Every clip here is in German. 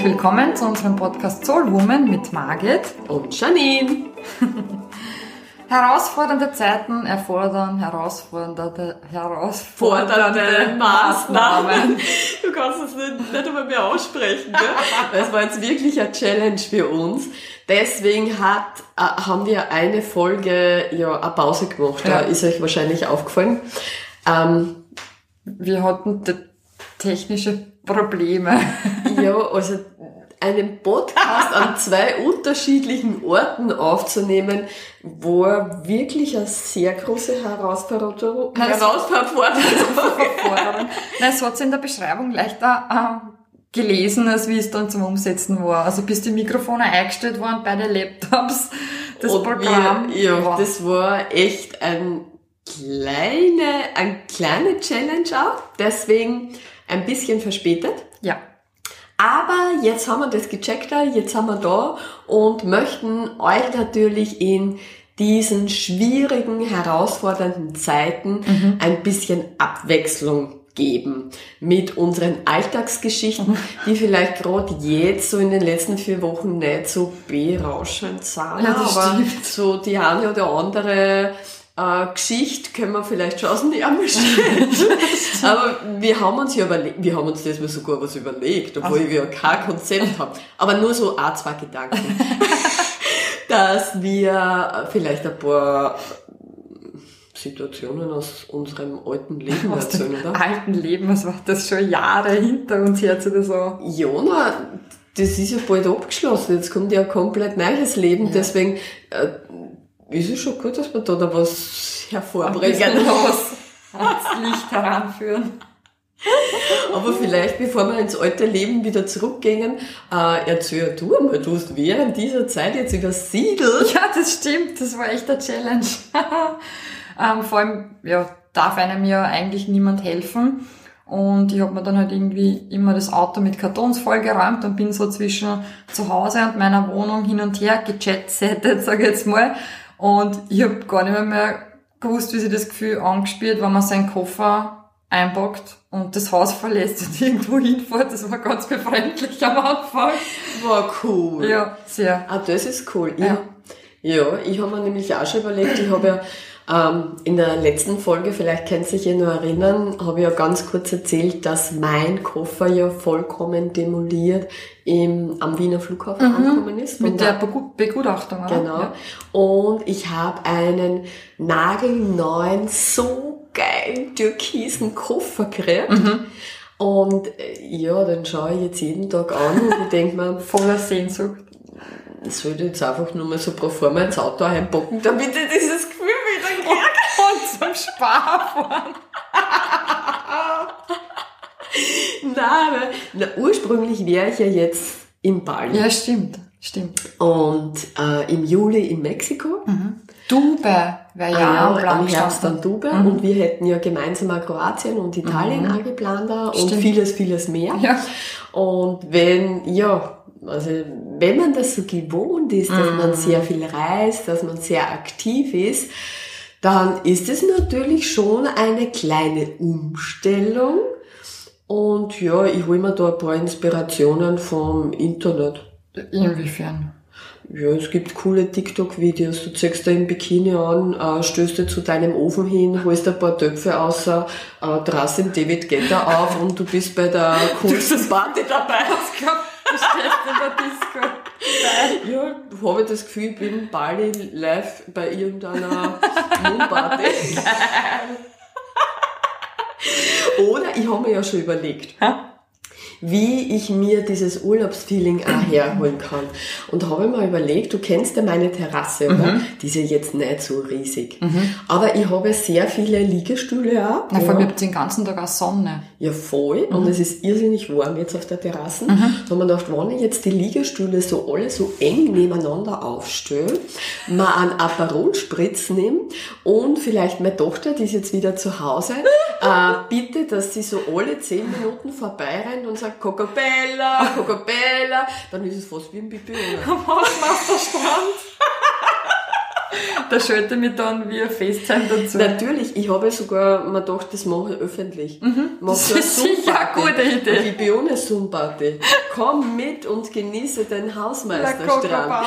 Herzlich willkommen zu unserem Podcast Soul Woman mit Margit und Janine. Herausfordernde Zeiten erfordern herausfordernde, herausfordernde Maßnahmen. Du kannst es nicht, nicht einmal mehr aussprechen. Gell? Das war jetzt wirklich eine Challenge für uns. Deswegen hat, äh, haben wir eine Folge, ja, eine Pause gemacht. Ja. Ist euch wahrscheinlich aufgefallen. Ähm, wir hatten technische Probleme. Ja, also einen Podcast an zwei unterschiedlichen Orten aufzunehmen, wo er wirklich eine sehr große Herausforderung, Herausforderung. es hat in der Beschreibung leichter äh, gelesen, als wie es dann zum Umsetzen war. Also bis die Mikrofone eingestellt waren bei den Laptops, das Und Programm. Wir, ja, wow. das war echt ein kleine, ein kleine Challenge auch. Deswegen ein bisschen verspätet. Ja. Aber jetzt haben wir das gecheckt, jetzt haben wir da und möchten euch natürlich in diesen schwierigen, herausfordernden Zeiten mhm. ein bisschen Abwechslung geben mit unseren Alltagsgeschichten, die vielleicht gerade jetzt so in den letzten vier Wochen nicht so berauschend sind, ja, aber stimmt. so die eine oder andere äh, Geschichte können wir vielleicht schon aus dem Ärmel stellen. Aber wir haben uns ja überlegt, wir haben uns das mal sogar was überlegt, obwohl also. wir kein Konzept haben. Aber nur so ein, zwei Gedanken. dass wir vielleicht ein paar Situationen aus unserem alten Leben aus erzählen, oder? alten Leben, was war das schon Jahre hinter uns jetzt oder so? Ja, das ist ja bald abgeschlossen. Jetzt kommt ja ein komplett neues Leben. Ja. Deswegen äh, ist es schon gut, dass wir da, da was hervorbringen. was ans Licht heranführen. Aber vielleicht, bevor wir ins alte Leben wieder zurückgehen, äh, erzähl du mal, du hast während dieser Zeit jetzt übersiedelt. Ja, das stimmt, das war echt eine Challenge. ähm, vor allem, ja, darf einem ja eigentlich niemand helfen. Und ich habe mir dann halt irgendwie immer das Auto mit Kartons vollgeräumt und bin so zwischen zu Hause und meiner Wohnung hin und her gechatsettet, sage ich jetzt mal. Und ich habe gar nicht mehr, mehr gewusst, wie sich das Gefühl angespielt, wenn man seinen Koffer einpackt und das Haus verlässt und irgendwo hinfährt. Das war ganz befremdlich am Anfang. War cool. Ja, sehr. Ah, das ist cool. Ja, ja ich habe mir nämlich auch schon überlegt, ich habe ja in der letzten Folge, vielleicht könnt ihr sich ja noch erinnern, habe ich ja ganz kurz erzählt, dass mein Koffer ja vollkommen demoliert im, am Wiener Flughafen mhm. angekommen ist. Mit der Begutachtung? Genau. Ja. Und ich habe einen nagelneuen, so geilen türkisen Koffer gekriegt. Mhm. Und äh, ja, dann schaue ich jetzt jeden Tag an und ich denke mir, voller Sehnsucht. Ich sollte jetzt einfach nur mal so pro forma ins Auto einpacken, damit ich dieses Zum Sparfahren. Nein, na, ursprünglich wäre ich ja jetzt in Bali. Ja, stimmt. Stimmt. Und äh, im Juli in Mexiko. Mhm. Dubai wäre ja ah, am Herbst dann Dubai. Mhm. Und wir hätten ja gemeinsam auch Kroatien und Italien mhm. angeplant da und vieles, vieles mehr. Ja. Und wenn, ja, also wenn man das so gewohnt ist, dass mhm. man sehr viel reist, dass man sehr aktiv ist, dann ist es natürlich schon eine kleine Umstellung. Und ja, ich hole mir da ein paar Inspirationen vom Internet. Inwiefern? Ja, es gibt coole TikTok-Videos. Du zeigst da im Bikini an, äh, stößt dir zu deinem Ofen hin, holst ein paar Töpfe aus, äh, drast den David Getter auf und du bist bei der coolsten Party dabei. Ich glaube, du in der Disco. Ja, habe ich das Gefühl, ich bin Bali live bei irgendeiner Moonparty. Oder ich habe mir ja schon überlegt. Ha? Wie ich mir dieses Urlaubsfeeling auch herholen kann. Und habe mir überlegt, du kennst ja meine Terrasse, oder? Mhm. Die ist ja jetzt nicht so riesig. Mhm. Aber ich habe sehr viele Liegestühle auch. Na, vor allem ja. den ganzen Tag auch Sonne. Ja, voll. Mhm. Und es ist irrsinnig warm jetzt auf der Terrasse. Mhm. Da haben wir gedacht, wenn ich jetzt die Liegestühle so alle so eng nebeneinander aufstelle, mal einen Aperol-Spritz nehme und vielleicht meine Tochter, die ist jetzt wieder zu Hause, äh, bitte, dass sie so alle zehn Minuten vorbeirennt und sagt, sagt Cocobella, Cocobella, dann ist es fast wie ein Pipi. Am Hausmeisterstrand. Da schalte mich dann wie ein FaceTime dazu. Natürlich, ich habe sogar mir gedacht, das mache ich öffentlich. Mhm, Mach das ist sicher eine gute Idee. Ich bin ohne Zoom-Party. Komm mit und genieße den Hausmeisterstrand.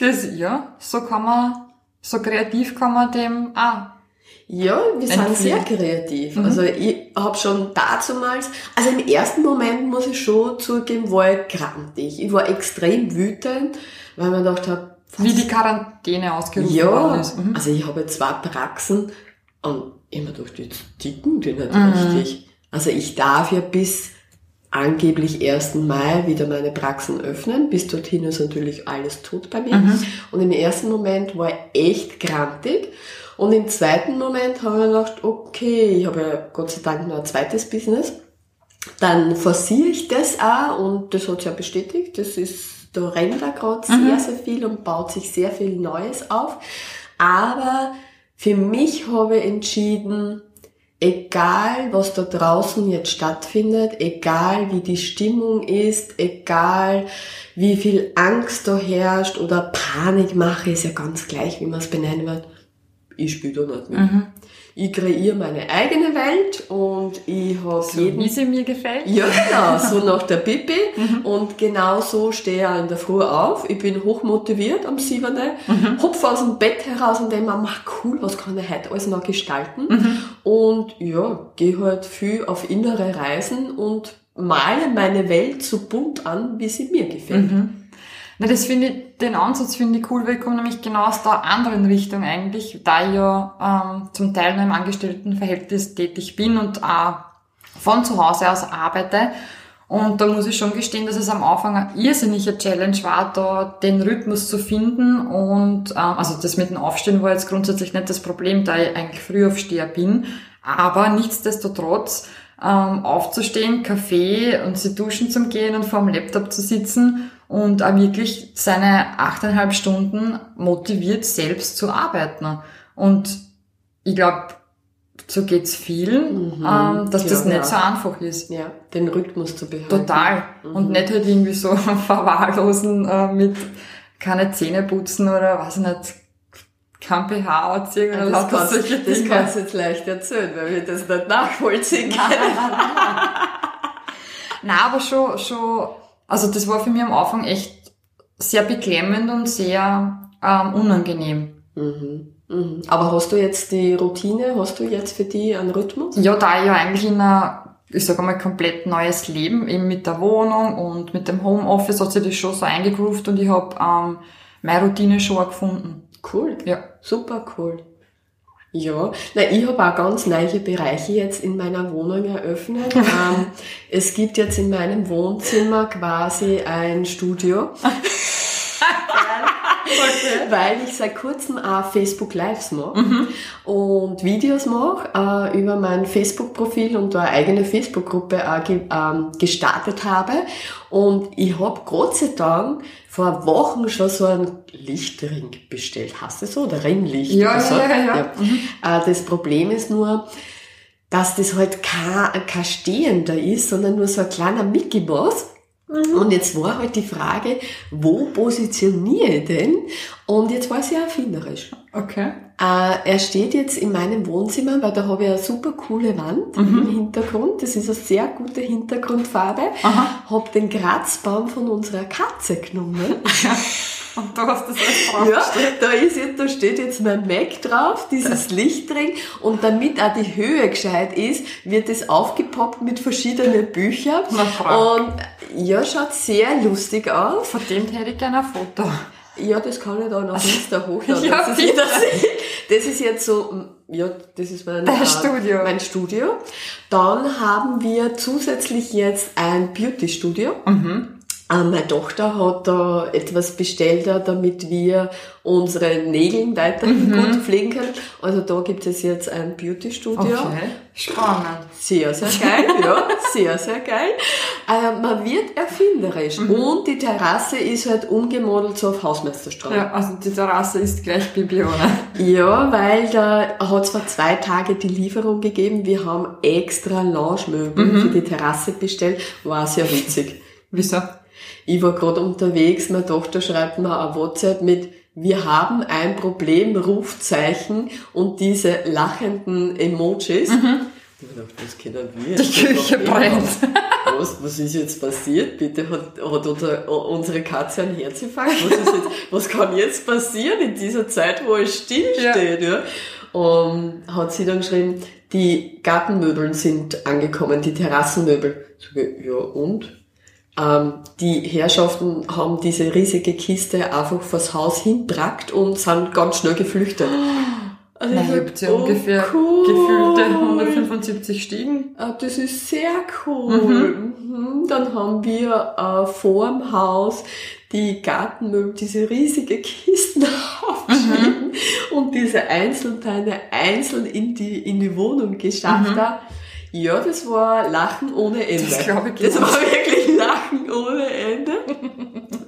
Das, ja, so kann man, so kreativ kann man dem auch. Ja, wir sind sehr kreativ. Mhm. Also ich habe schon dazumals, also im ersten Moment muss ich schon zugeben, war ich grantig. Ich war extrem wütend, weil man gedacht habe, Wie die Quarantäne ausgerufen worden ja, ist. Mhm. also ich habe zwei Praxen und mir gedacht, jetzt ticken die nicht Mhm. richtig. Also ich darf ja bis angeblich 1. Mai wieder meine Praxen öffnen. Bis dorthin ist natürlich alles tot bei mir. Mhm. Und im ersten Moment war ich echt grantig. Und im zweiten Moment habe ich mir gedacht, okay, ich habe ja Gott sei Dank noch ein zweites Business. Dann forciere ich das auch und das hat sich ja bestätigt. Das ist, da rennt da gerade sehr, sehr viel und baut sich sehr viel Neues auf. Aber für mich habe ich entschieden, egal was da draußen jetzt stattfindet, egal wie die Stimmung ist, egal wie viel Angst da herrscht oder Panikmache, ist ja ganz gleich, wie man es benennen wird, ich spiele da nicht mit. Mhm. Ich kreiere meine eigene Welt und ich habe So, jeden wie sie mir gefällt. ja, genau, so nach der Pipi. Mhm. Und genau so stehe ich auch in der Früh auf. Ich bin hochmotiviert am 7. Mhm. Hupf aus dem Bett heraus und denke mir, mach cool, was kann ich heute alles noch gestalten? Mhm. Und ja, gehe halt viel auf innere Reisen und male meine Welt so bunt an, wie sie mir gefällt. Mhm. Na, das finde ich, den Ansatz finde ich cool, weil ich komme nämlich genau aus der anderen Richtung eigentlich, da ich ja ähm, zum Teil noch im Angestelltenverhältnis tätig bin und auch von zu Hause aus arbeite. Und da muss ich schon gestehen, dass es am Anfang eine irrsinnige Challenge war, da den Rhythmus zu finden. Und ähm, also das mit dem Aufstehen war jetzt grundsätzlich nicht das Problem, da ich eigentlich Frühaufsteher bin. Aber nichtsdestotrotz ähm, aufzustehen, Kaffee und sie duschen zum Gehen und vor dem Laptop zu sitzen und auch wirklich seine achteinhalb Stunden motiviert selbst zu arbeiten. Und ich glaube, so geht's vielen, Mhm. ähm, dass Ja, das nicht ja. so einfach ist. Ja, den Rhythmus zu behalten. Total. Mhm. Und nicht halt irgendwie so verwahrlosen äh, mit keine Zähne putzen oder was nicht, kein pH anziehen oder Das, lauter kannst, solche das Dinge. kannst du jetzt leicht erzählen, weil wir das nicht nachvollziehen können. Nein, aber schon, schon, also das war für mich am Anfang echt sehr beklemmend und sehr ähm, unangenehm. Mhm. Mhm. Aber hast du jetzt die Routine, hast du jetzt für die einen Rhythmus? Ja, da ich ja eigentlich in einer, ich sage mal, komplett neues Leben, eben mit der Wohnung und mit dem Homeoffice hat sich das schon so eingegroovt und ich habe ähm, meine Routine schon gefunden. Cool. Ja. Super cool. Ja, na, ich habe auch ganz neue Bereiche jetzt in meiner Wohnung eröffnet. ähm, es gibt jetzt in meinem Wohnzimmer quasi ein Studio, weil ich seit kurzem auch Facebook Lives mache und Videos mache äh, über mein Facebook-Profil und da eine eigene Facebook-Gruppe auch ge ähm, gestartet habe. Und ich habe Gott sei Dank vor Wochen schon so einen Lichtring bestellt. Hast du so? Oder Ringlicht? Ja, oder so? ja, ja, ja. Äh, das Problem ist nur, dass das halt kein, kein Stehender ist, sondern nur so ein kleiner Mickey Mouse. Und jetzt war halt die Frage, wo positioniere ich den? Und jetzt war es ja erfinderisch. Okay. Äh, er steht jetzt in meinem Wohnzimmer, weil da habe ich eine super coole Wand im Hintergrund. Das ist eine sehr gute Hintergrundfarbe. Aha. Hab den Kratzbaum von unserer Katze genommen. Und du hast das alles Ja, draufgestellt. da ist jetzt, da steht jetzt mein Mac drauf, dieses Licht drin und damit auch die Höhe gescheit ist, wird es aufgepoppt mit verschiedenen Büchern und ja, schaut sehr lustig aus. Von dem hätte ich gerne ein Foto. Ja, das kann ich dann auf Insta hochladen. Ja, das, ist das, ist jetzt so, ja, das ist mein, äh, Studio. mein Studio. Dann haben wir zusätzlich jetzt ein Beauty-Studio. Mhm. Äh, Meine Tochter hat da etwas bestellt, damit wir unsere Nägel weiterhin gut pflegen können. Also da gibt es jetzt ein Beauty-Studio. Okay. Spannend. Sehr, sehr geil, ja, sehr, sehr geil. Äh, man wird erfinderisch. Und die Terrasse ist halt umgemodelt so auf Hausmeisterstraße. Ja, also die Terrasse ist gleich Bibione. Ja, weil da hat es vor zwei Tage die Lieferung gegeben. Wir haben extra Lounge-Möbel für die Terrasse bestellt. War sehr witzig. Wieso? Ich war gerade unterwegs, meine Tochter schreibt mir ein WhatsApp mit wir haben ein Problem, Rufzeichen und diese lachenden Emojis. Mhm. Ich dachte, was können wir? Die Küche brennt. Was, was ist jetzt passiert? Bitte hat, hat unser, unsere Katze einen Herzinfarkt? Was, ist jetzt, was kann jetzt passieren in dieser Zeit, wo es stillsteht? Ja. ja? Und hat sie dann geschrieben, die Gartenmöbel sind angekommen, die Terrassenmöbel. Ja, und? Ähm, die Herrschaften haben diese riesige Kiste einfach vors Haus hintragt und sind ganz schnell geflüchtet. Also Nein, ich habt ja oh, ungefähr cool. gefühlte 175 Stiegen. Ah, das ist sehr cool. Mhm. mhm. Dann haben wir äh, vor dem Haus die Gartenmöbel, diese riesige Kisten aufgeschrieben mhm. und diese Einzelteile einzeln in die, in die Wohnung geschafft. Mhm. Ja, das war Lachen ohne Ende. Das glaube ich. Das war wirklich Lachen ohne Ende.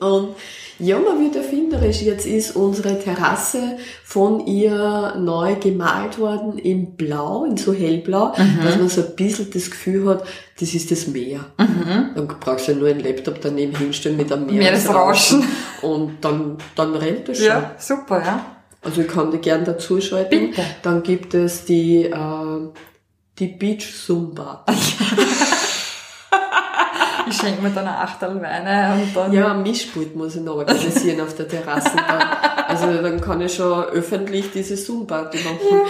Und ja, man wird erfinderisch. Jetzt ist unsere Terrasse von ihr neu gemalt worden in Blau, in so hellblau, mhm. dass man so ein bisschen das Gefühl hat, das ist das Meer. Mhm. Dann brauchst du ja nur einen Laptop daneben hinstellen mit einem Meeresrauschen. Und dann, dann rennt das schon. Ja, super, ja. Also ich kann dir gern dazu schalten. Bitte. Dann gibt es die, äh, die Beach Zumba. ich schenke mir dann eine Achtel Weine und dann... Ja, ein Mischpult muss ich noch organisieren auf der Terrasse. Dann. Also dann kann ich schon öffentlich diese Zoom-Party machen.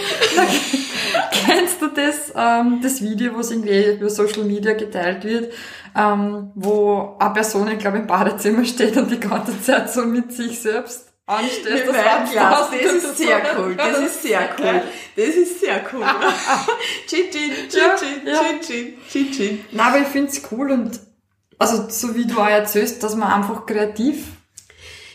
Kennst du das, ähm, das Video, was irgendwie über Social Media geteilt wird, ähm, wo eine Person, ich glaube, im Badezimmer steht und die ganze Zeit so mit sich selbst anstellst. Das, das, das ist sehr cool. Das ist sehr cool. Das ist sehr cool. Chin Chin, Chin Chin, Chin Nein, aber ich find's cool und also so wie du auch erzählst, dass man einfach kreativ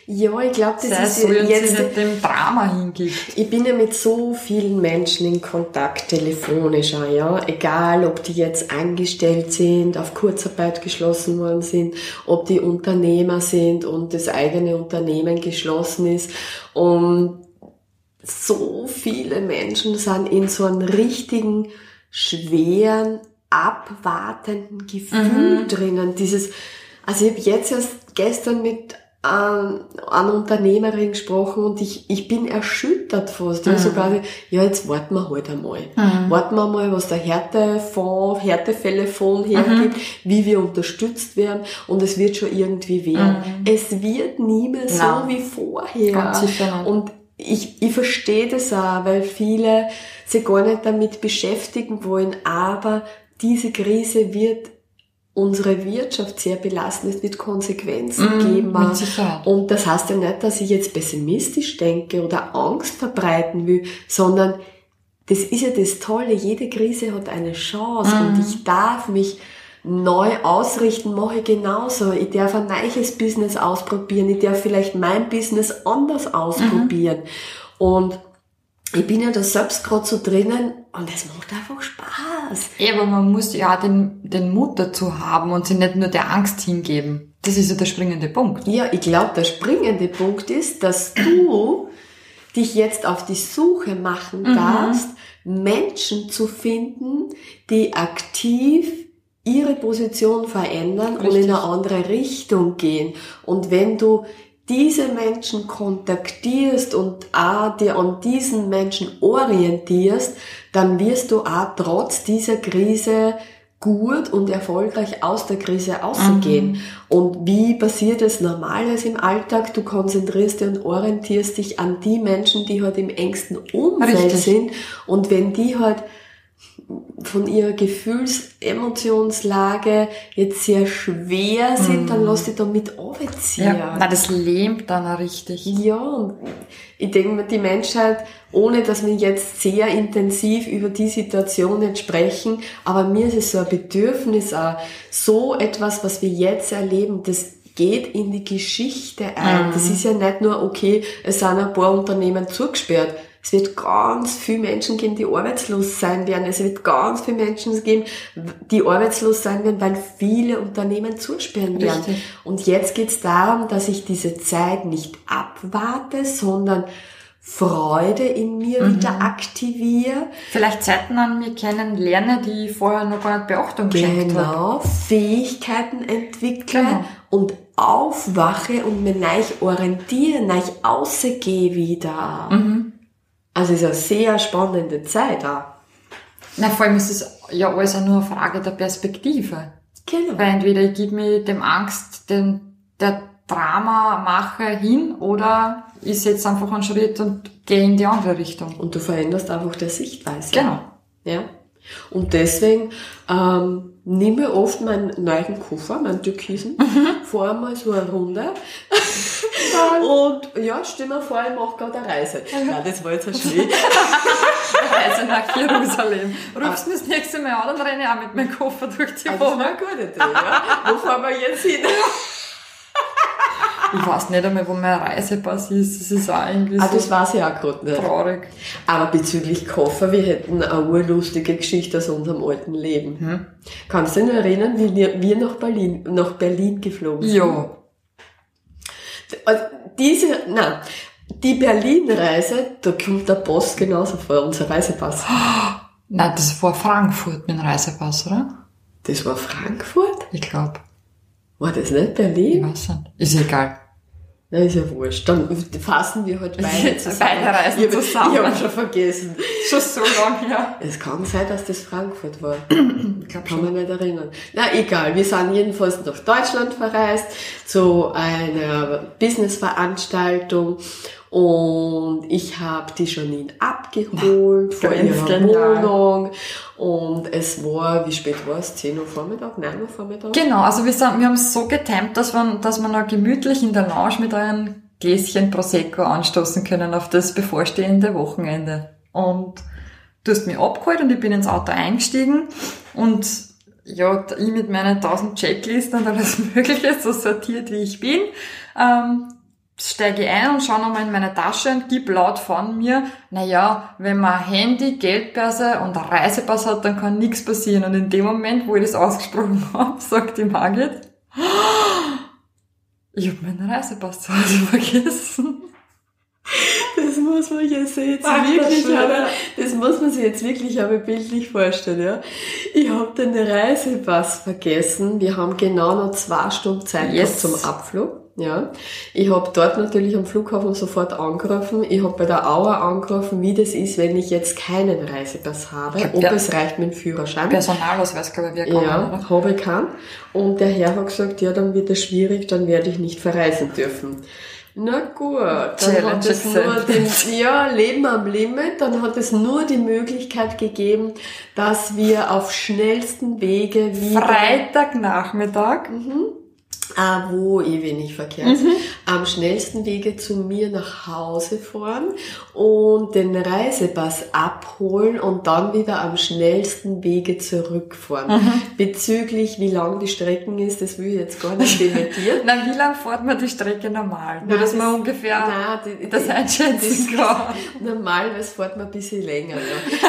ja, ich glaube, das Sei ist so jetzt nicht dem Drama hingibt. Ich bin ja mit so vielen Menschen in Kontakt, telefonisch auch, ja. Egal, ob die jetzt angestellt sind, auf Kurzarbeit geschlossen worden sind, ob die Unternehmer sind und das eigene Unternehmen geschlossen ist. Und so viele Menschen sind in so einem richtigen, schweren, abwartenden Gefühl mhm. drinnen. Dieses, also ich habe jetzt erst gestern mit an, an Unternehmerin gesprochen und ich, ich bin erschüttert fast. Mhm. Ja, sogar, ja, jetzt warten wir halt einmal. Mhm. Warten wir mal, was der Härtefonds, Härtefällefonds hergibt, mhm. wie wir unterstützt werden und es wird schon irgendwie werden. Mhm. Es wird nie mehr so Nein. wie vorher. Ganz sicher nicht. Und ich, ich verstehe das auch, weil viele sich gar nicht damit beschäftigen wollen, aber diese Krise wird unsere Wirtschaft sehr belasten. Es wird Konsequenzen mm, geben. Und das heißt ja nicht, dass ich jetzt pessimistisch denke oder Angst verbreiten will, sondern das ist ja das Tolle. Jede Krise hat eine Chance mm. und ich darf mich neu ausrichten, mache ich genauso. Ich darf ein neues Business ausprobieren. Ich darf vielleicht mein Business anders ausprobieren. Mhm. Und ich bin ja da selbst gerade so drinnen und es macht einfach Spaß. Ja, aber man muss ja auch den, den Mut dazu haben und sich nicht nur der Angst hingeben. Das ist ja der springende Punkt. Ja, ich glaube, der springende Punkt ist, dass du dich jetzt auf die Suche machen mhm. darfst, Menschen zu finden, die aktiv ihre Position verändern Richtig. und in eine andere Richtung gehen. Und wenn du diese Menschen kontaktierst und auch dir an diesen Menschen orientierst, dann wirst du auch trotz dieser Krise gut und erfolgreich aus der Krise ausgehen. Mhm. Und wie passiert es normales im Alltag? Du konzentrierst dich und orientierst dich an die Menschen, die halt im engsten Umfeld Richtig. sind. Und wenn die halt von ihrer Gefühls-, Emotionslage jetzt sehr schwer sind, dann lass dich damit runterziehen. Ja, na, das lähmt dann auch richtig. Ja, und ich denke mir, die Menschheit, ohne dass wir jetzt sehr intensiv über die Situation jetzt sprechen, aber mir ist es so ein Bedürfnis auch, so etwas, was wir jetzt erleben, das geht in die Geschichte ein. Mm. Das ist ja nicht nur, okay, es sind ein paar Unternehmen zugesperrt es wird ganz viele Menschen geben, die arbeitslos sein werden. Es wird ganz viele Menschen geben, die arbeitslos sein werden, weil viele Unternehmen zusperren werden. Richtig. Und jetzt geht es darum, dass ich diese Zeit nicht abwarte, sondern Freude in mir mhm. wieder aktiviere. Vielleicht Zeiten an mir kennenlerne, die ich vorher noch gar nicht Beachtung geschenkt Genau, Fähigkeiten entwickle genau. und aufwache und mich neu orientiere, neu rausgehe wieder. Also es ist eine sehr spannende Zeit auch. Na, vor allem ist es ja alles auch nur eine Frage der Perspektive. Genau. Weil entweder ich gebe mir dem Angst, den, der Drama mache hin oder ich setze einfach einen Schritt und gehe in die andere Richtung. Und du veränderst einfach der Sichtweise. Genau. Ja. Und deswegen ähm, nehme ich oft meinen neuen Koffer, meinen Türkisen, fahre mal so eine Runde und ja, stell mir vor, ich mache gerade eine Reise. Nein, das war jetzt ein Schmäh. Reise nach Jerusalem. Rufst du mich das nächste Mal an, dann renne ich auch mit meinem Koffer durch die Ah, das war Wohnung. eine gute Idee, ja. Wo fahren wir jetzt hin? Ich weiß nicht einmal, wo mein Reisepass ist. Das ist auch irgendwie Ah, so das weiß ich auch gerade nicht. traurig. Aber bezüglich Koffer, wir hätten eine urlustige Geschichte aus unserem alten Leben. Kannst du dich noch erinnern, wie wir, nach Berlin, nach Berlin geflogen sind? Ja. Also diese, nein, die Berlin-Reise, da kommt der Post genauso vor, unser Reisepass. Nein, das war Frankfurt mit dem Reisepass, oder? Das war Frankfurt? Ich glaube. War das nicht Ich Berlin? weiß nicht. Ist egal. Na, ist ja wurscht. Dann fassen wir halt beide zusammen. Beide reisen ich, zusammen. Ich habe schon vergessen. Schon so lange her. Es kann sein, dass das Frankfurt war. Ich glaube Kann man nicht erinnern. Na, egal. Wir sind jedenfalls nach Deutschland verreist zu einer Businessveranstaltung und ich habe die Janine abgeholt von ganz ihrer genial. Wohnung und es war, wie spät war es? 10 Uhr Vormittag? 9 Uhr Vormittag? Genau, also wir, sind, wir haben es so getimt, dass wir, dass wir noch gemütlich in der Lounge mit einem Gläschen Prosecco anstoßen können auf das bevorstehende Wochenende. Und du hast mich abgeholt und ich bin ins Auto eingestiegen und ja, ich mit meinen tausend Checklisten und alles mögliche, so sortiert wie ich bin, ähm, steige ich ein und schaue nochmal in meine Tasche und gib laut von mir, naja, wenn man Handy, Geldbörse und Reisepass hat, dann kann nichts passieren. Und in dem Moment, wo ich das ausgesprochen habe, sagt die Margit, ich habe meinen Reisepass zu Hause vergessen. Das muss man jetzt jetzt Ach, das wirklich, schön. aber, das muss man sich jetzt wirklich aber bildlich vorstellen, ja. Ich habe den Reisepass vergessen. Wir haben genau noch zwei Stunden Zeit Yes. zum Abflug. Ja, ich habe dort natürlich am Flughafen sofort angerufen. Ich habe bei der Auer angerufen, wie das ist, wenn ich jetzt keinen Reisepass habe, ob es reicht mit dem Führerschein. Personalausweis, glaube ich, wir kommen, Ja, oder? habe ich keinen. Und der Herr hat gesagt, ja, dann wird es schwierig, dann werde ich nicht verreisen dürfen. Na gut, dann Challenge hat es nur den, ja, Leben am Limit, dann hat es nur die Möglichkeit gegeben, dass wir auf schnellsten Wege wieder Freitagnachmittag. Ah, wo eh wenig Verkehr ist. Am schnellsten Wege zu mir nach Hause fahren und den Reisepass abholen und dann wieder am schnellsten Wege zurückfahren. Bezüglich wie lang die Strecken ist, das will ich jetzt gar nicht dementieren. Na, wie lang fährt man die Strecke normal? Nur, Nein, dass man das- ungefähr Nein, die- das einschätzen kann. Normalerweise fährt man ein bisschen länger, ja.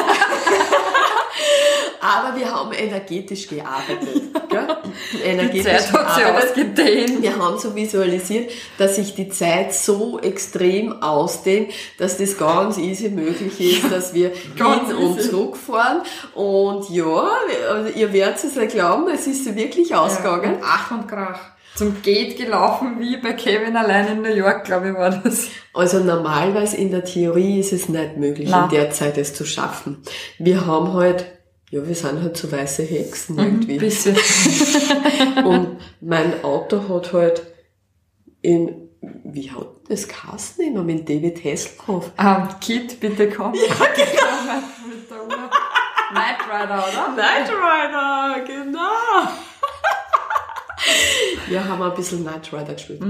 Aber wir haben energetisch gearbeitet. Gell? Die Energetisch Zeit hat sich ausgedehnt. Wir haben so visualisiert, dass sich die Zeit so extrem ausdehnt, dass das ganz easy möglich ist, dass wir hin und zurückfahren. Und ja, also ihr werdet es ja glauben, es ist wirklich ausgegangen. Und Ach und Krach. Zum Gate gelaufen, wie bei Kevin allein in New York, glaube ich, war das. Also normalerweise in der Theorie ist es nicht möglich, Na. in der Zeit es zu schaffen. Wir haben halt, ja, wir sind halt so weiße Hexen irgendwie. Bisschen. Und mein Auto hat halt in, wie hat das Kasten immer mit David Hasselhoff? Ähm, Kit, bitte komm. Ja, genau. Mit der Uhr. Night Rider, oder? Knight Rider, genau. Wir haben ein bisschen Knight Rider gespielt.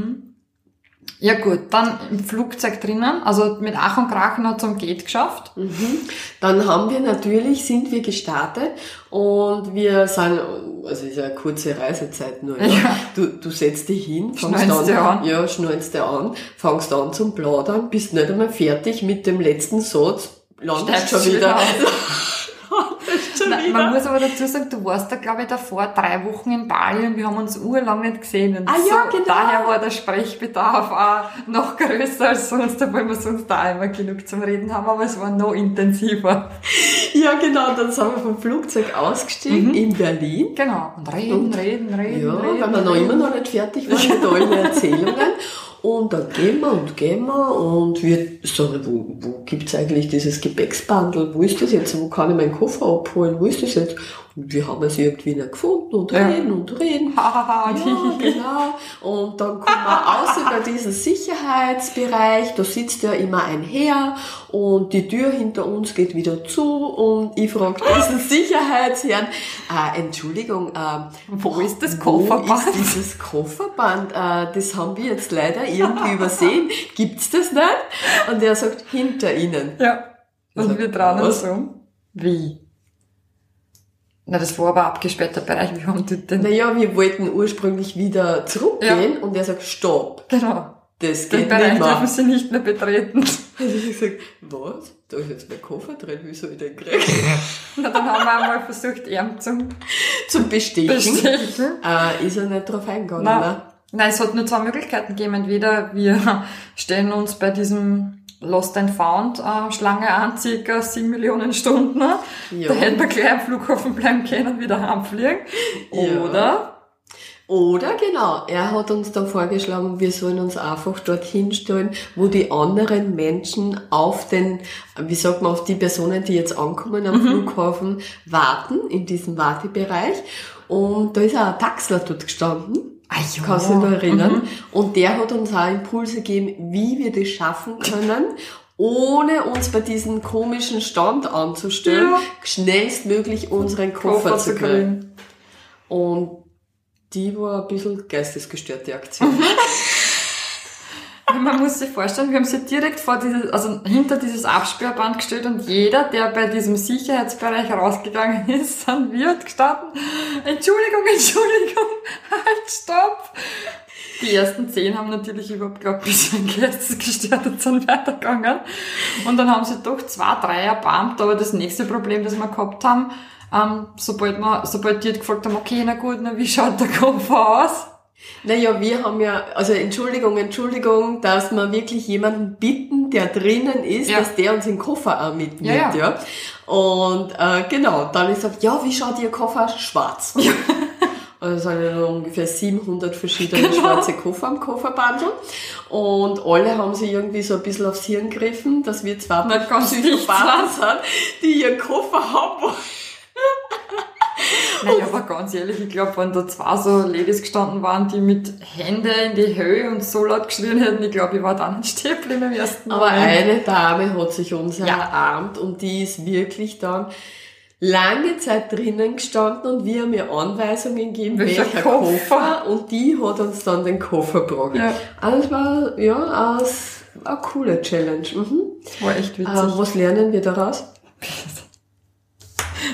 Ja gut, dann im Flugzeug drinnen, also mit Ach und Krach noch zum Gate geschafft. Dann haben wir natürlich, sind wir gestartet und wir sind, also ist ja eine kurze Reisezeit nur, ja. Ja. Du, du setzt dich hin, fangst Schnallst an, an. ja, schnallst dir an, fangst an zum Plaudern, bist nicht einmal fertig mit dem letzten Satz, landest Steigst schon wieder wieder. wieder. man muss aber dazu sagen, du warst da, glaube ich, davor drei Wochen in Bali und wir haben uns urlang nicht gesehen. Und Ah, ja, so, genau. daher war der Sprechbedarf auch noch größer als sonst, obwohl wir sonst da immer genug zum Reden haben, aber es war noch intensiver. Ja, genau, dann sind wir vom Flugzeug ausgestiegen in Berlin. Genau. Und reden, reden, reden, Ja, reden. weil wir noch immer noch nicht fertig waren mit allen Erzählungen. Und dann gehen wir und gehen wir und wir sagen, wo, wo gibt's eigentlich dieses Gepäcksbandel? Wo ist das jetzt? Wo kann ich meinen Koffer abholen? Wo ist das jetzt? Wir haben es irgendwie nicht gefunden und Ja. reden und reden. Ja, genau. Und dann kommen wir aus über diesen Sicherheitsbereich. Da sitzt ja immer ein Herr und die Tür hinter uns geht wieder zu und ich frage diesen Sicherheitsherrn, äh, Entschuldigung, äh, Wo ist das wo Kofferband? ist dieses Kofferband? Äh, das haben wir jetzt leider irgendwie übersehen. Gibt's das nicht? Und er sagt, hinter Ihnen. Ja. Und wir drehen uns um. Wie? Na, das war aber abgesperrter Bereich. Wir haben dort den, Naja, wir wollten ursprünglich wieder zurückgehen und er sagt, stopp, genau, das den geht Bereich nicht mehr. dürfen sie nicht mehr betreten. Und ich gesagt, was? Da ist jetzt mein Koffer drin, wie soll ich den kriegen? Na, dann haben wir einmal versucht, ihn zum Zum Bestechen. Bestechen. Äh, ist er nicht drauf eingegangen, Nein. ne? Nein, es hat nur zwei Möglichkeiten gegeben. Entweder wir stellen uns bei diesem Lost and Found äh, Schlange an, circa sieben Millionen Stunden. Ja. Da hätten wir gleich am Flughafen bleiben können und wieder heimfliegen. Ja. Oder Oder genau, er hat uns dann vorgeschlagen, wir sollen uns einfach dorthin stellen, wo die anderen Menschen auf den, wie sagt man, auf die Personen, die jetzt ankommen am Flughafen, warten, in diesem Wartebereich. Und da ist auch ein Taxler dort gestanden. Ah, ja. Kannst du dich noch erinnern? Und der hat uns auch Impulse gegeben, wie wir das schaffen können, ohne uns bei diesem komischen Stand anzustellen, Ja. schnellstmöglich unseren Koffer, Koffer zu kriegen. Und die war ein bisschen geistesgestört, die Aktion. Man muss sich vorstellen, wir haben sie direkt vor dieses, also hinter dieses Absperrband gestellt und jeder, der bei diesem Sicherheitsbereich rausgegangen ist, dann wird gestanden, Entschuldigung, Entschuldigung, halt, stopp. Die ersten zehn haben natürlich überhaupt wir sind geistesgestört und sind weitergegangen. Und dann haben sie doch zwei, drei erbarmt, aber das nächste Problem, das wir gehabt haben, ähm, sobald wir, sobald die gefragt haben, okay, na gut, na wie schaut der Koffer aus? Naja, wir haben ja, also Entschuldigung, Entschuldigung, dass wir wirklich jemanden bitten, der drinnen ist, Ja. dass der uns den Koffer auch mitnimmt, Ja, ja. ja. Und äh, genau, dann ist er, ja, wie schaut Ihr Koffer? Schwarz. Also es sind ja noch ungefähr 700 verschiedene Genau. schwarze Koffer am Kofferbandel. Und alle haben sich irgendwie so ein bisschen aufs Hirn gegriffen, dass wir zwei Psychopathen sind, die ihren Koffer haben. Naja, aber ganz ehrlich, ich glaube, wenn da zwei so Ladies gestanden waren, die mit Hände in die Höhe und so laut geschrien hätten, ich glaube, ich war dann stehen geblieben im ersten Aber Moment. eine Dame hat sich uns Ja. erarmt und die ist wirklich dann lange Zeit drinnen gestanden und wir haben ihr Anweisungen gegeben, Welcher welcher, Koffer? Koffer? und die hat uns dann den Koffer gebracht. Ja. Also es war, ja, eine, eine coole Challenge. Mhm. War echt witzig. Ähm, was lernen wir daraus?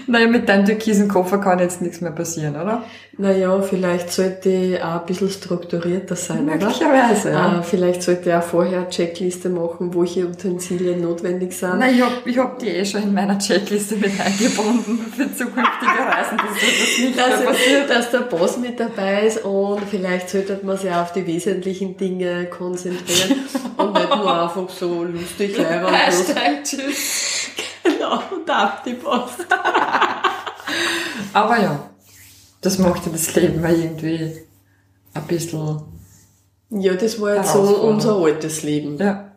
naja, mit deinem türkisen Koffer kann jetzt nichts mehr passieren, oder? Naja, vielleicht sollte ich auch ein bisschen strukturierter sein, oder? Möglicherweise, ja. Äh, vielleicht sollte ich auch vorher eine Checkliste machen, welche Utensilien notwendig sind. Nein, ich hab, ich hab die eh schon in meiner Checkliste mit eingebunden für zukünftige Reisen, dass das nicht mehr dass, passiert. dass der Boss mit dabei ist und vielleicht sollte man sich auf die wesentlichen Dinge konzentrieren und nicht nur einfach so lustig leibern. Hashtag tschüss. Genau, und ab die Post. Aber ja, das macht ja das Leben mal irgendwie ein bisschen, Ja, das war jetzt so unser altes Leben. ja.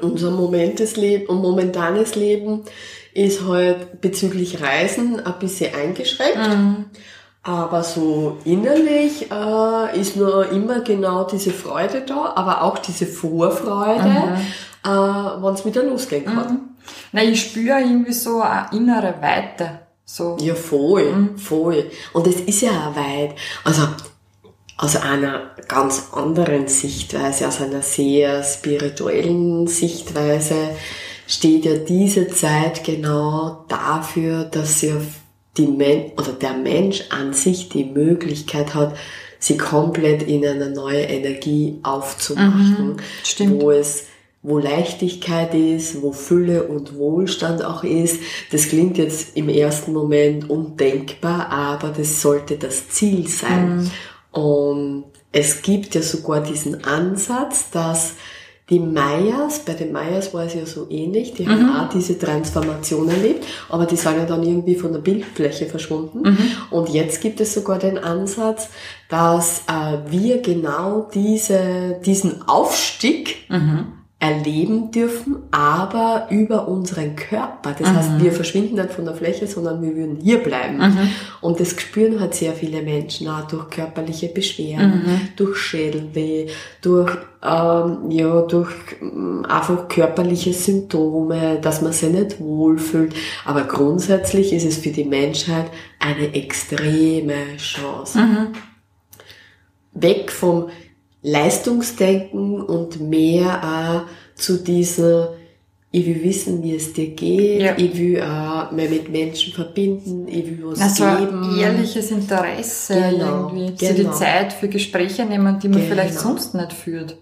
Unser momentes Leben und momentanes Leben ist halt bezüglich Reisen ein bisschen eingeschränkt. Mhm. Aber so innerlich äh, ist nur immer genau diese Freude da, aber auch diese Vorfreude, Mhm. äh, wenn es wieder losgehen kann. Nein, ich spüre irgendwie so eine innere Weite. So. Ja, voll, Mhm. voll. Und es ist ja auch weit. Also aus einer ganz anderen Sichtweise, aus einer sehr spirituellen Sichtweise steht ja diese Zeit genau dafür, dass ja die Men oder der Mensch an sich die Möglichkeit hat, sie komplett in eine neue Energie aufzumachen, Mhm. stimmt. wo es wo Leichtigkeit ist, wo Fülle und Wohlstand auch ist. Das klingt jetzt im ersten Moment undenkbar, aber das sollte das Ziel sein. Mhm. Und es gibt ja sogar diesen Ansatz, dass die Mayas, bei den Mayas war es ja so ähnlich, die mhm. haben auch diese Transformation erlebt, aber die sind ja dann irgendwie von der Bildfläche verschwunden. Mhm. Und jetzt gibt es sogar den Ansatz, dass äh, wir genau diese, diesen Aufstieg mhm erleben dürfen, aber über unseren Körper. Das mhm. heißt, wir verschwinden nicht von der Fläche, sondern wir würden hier bleiben. Mhm. Und das spüren halt sehr viele Menschen auch durch körperliche Beschwerden, mhm. durch Schädelweh, durch ähm, ja durch ähm, einfach körperliche Symptome, dass man sich nicht wohlfühlt. Aber grundsätzlich ist es für die Menschheit eine extreme Chance. Mhm. Weg vom Leistungsdenken und mehr auch zu dieser ich will wissen, wie es dir geht, ja. ich will auch mehr mit Menschen verbinden, ich will was also geben. Ehrliches Interesse genau, irgendwie, genau. die Zeit für Gespräche nehmen, die man genau. vielleicht sonst nicht führt.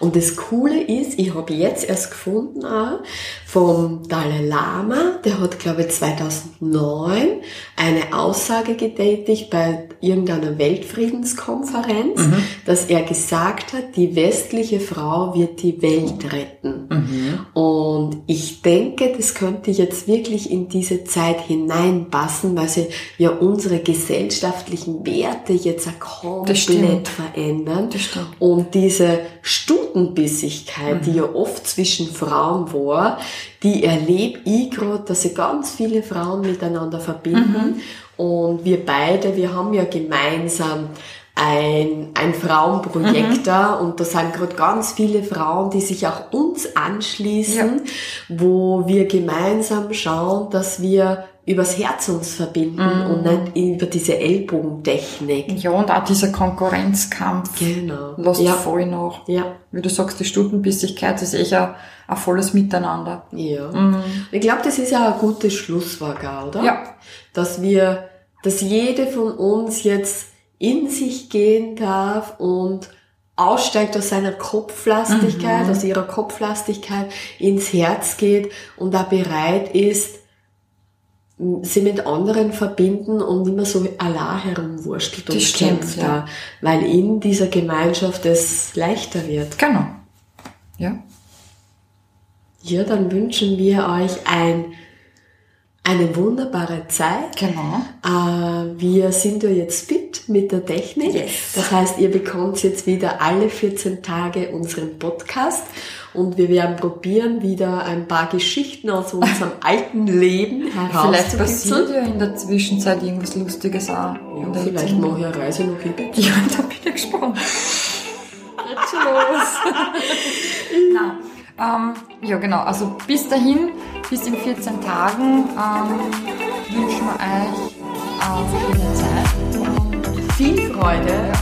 Und das Coole ist, ich habe jetzt erst gefunden auch vom Dalai Lama, der hat glaube ich 2009 eine Aussage getätigt bei irgendeiner Weltfriedenskonferenz, mhm. dass er gesagt hat, die westliche Frau wird die Welt retten. Mhm. Und ich denke, das könnte jetzt wirklich in diese Zeit hineinpassen, weil sie ja unsere gesellschaftlichen Werte jetzt komplett verändern. Und diese Stutenbissigkeit, mhm. die ja oft zwischen Frauen war, die erlebe ich gerade, dass sie ganz viele Frauen miteinander verbinden. Mhm. Und wir beide, wir haben ja gemeinsam ein, ein Frauenprojekt mhm. da und da sind gerade ganz viele Frauen, die sich auch uns anschließen, ja. wo wir gemeinsam schauen, dass wir übers Herz uns verbinden mm. und nicht über diese Ellbogentechnik. Ja, und auch dieser Konkurrenzkampf. Genau. Lässt ja. voll nach. Ja. Wie du sagst, die Stundenbissigkeit ist eh ein, ein volles Miteinander. Ja. Mm. Ich glaube, das ist ja ein gutes Schlusswort, oder? Ja. Dass wir, dass jede von uns jetzt in sich gehen darf und aussteigt aus seiner Kopflastigkeit, mhm. aus ihrer Kopflastigkeit ins Herz geht und da bereit ist, sie mit anderen verbinden und immer so allein herumwurschtelt und kämpft ja. da, weil in dieser Gemeinschaft es leichter wird. Genau. Ja. Ja, dann wünschen wir euch ein eine wunderbare Zeit. Genau. Äh, wir sind ja jetzt fit mit der Technik. Yes. Das heißt, ihr bekommt jetzt wieder alle 14 Tage unseren Podcast und wir werden probieren, wieder ein paar Geschichten aus unserem alten Leben herauszukitzeln. Vielleicht passiert ja in der Zwischenzeit irgendwas Lustiges auch. Ja, vielleicht mache ich eine Reise noch in Bett. Ja, da bin ich gespannt. Jetzt schon los. Nein. Ähm, ja, genau. Also bis dahin, bis in 14 Tagen, ähm, wünschen wir euch äh, schöne Zeit und viel Freude